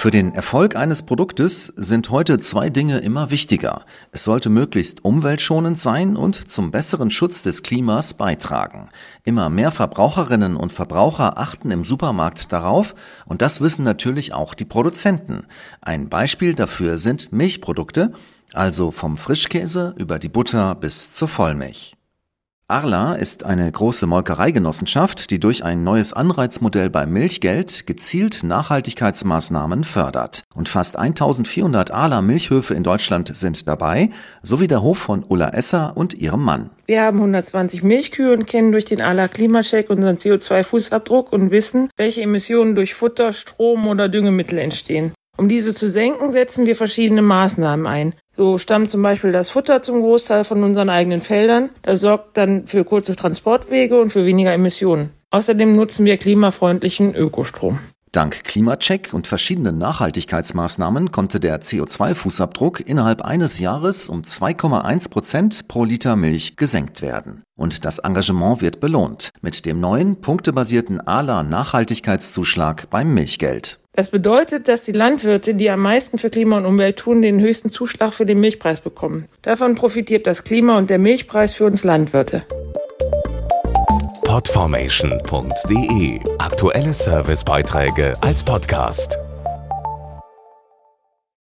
Für den Erfolg eines Produktes sind heute zwei Dinge immer wichtiger. Es sollte möglichst umweltschonend sein und zum besseren Schutz des Klimas beitragen. Immer mehr Verbraucherinnen und Verbraucher achten im Supermarkt darauf und das wissen natürlich auch die Produzenten. Ein Beispiel dafür sind Milchprodukte, also vom Frischkäse über die Butter bis zur Vollmilch. Arla ist eine große Molkereigenossenschaft, die durch ein neues Anreizmodell beim Milchgeld gezielt Nachhaltigkeitsmaßnahmen fördert. Und fast 1400 Arla Milchhöfe in Deutschland sind dabei, sowie der Hof von Ulla Esser und ihrem Mann. Wir haben 120 Milchkühe und kennen durch den Arla Klimacheck unseren CO2-Fußabdruck und wissen, welche Emissionen durch Futter, Strom oder Düngemittel entstehen. Um diese zu senken, setzen wir verschiedene Maßnahmen ein. So stammt zum Beispiel das Futter zum Großteil von unseren eigenen Feldern. Das sorgt dann für kurze Transportwege und für weniger Emissionen. Außerdem nutzen wir klimafreundlichen Ökostrom. Dank Klimacheck und verschiedenen Nachhaltigkeitsmaßnahmen konnte der CO2-Fußabdruck innerhalb eines Jahres um 2,1 Prozent pro Liter Milch gesenkt werden. Und das Engagement wird belohnt mit dem neuen punktebasierten ALA Nachhaltigkeitszuschlag beim Milchgeld. Das bedeutet, dass die Landwirte, die am meisten für Klima und Umwelt tun, den höchsten Zuschlag für den Milchpreis bekommen. Davon profitiert das Klima und der Milchpreis für uns Landwirte. Podformation.de Aktuelle Servicebeiträge als Podcast.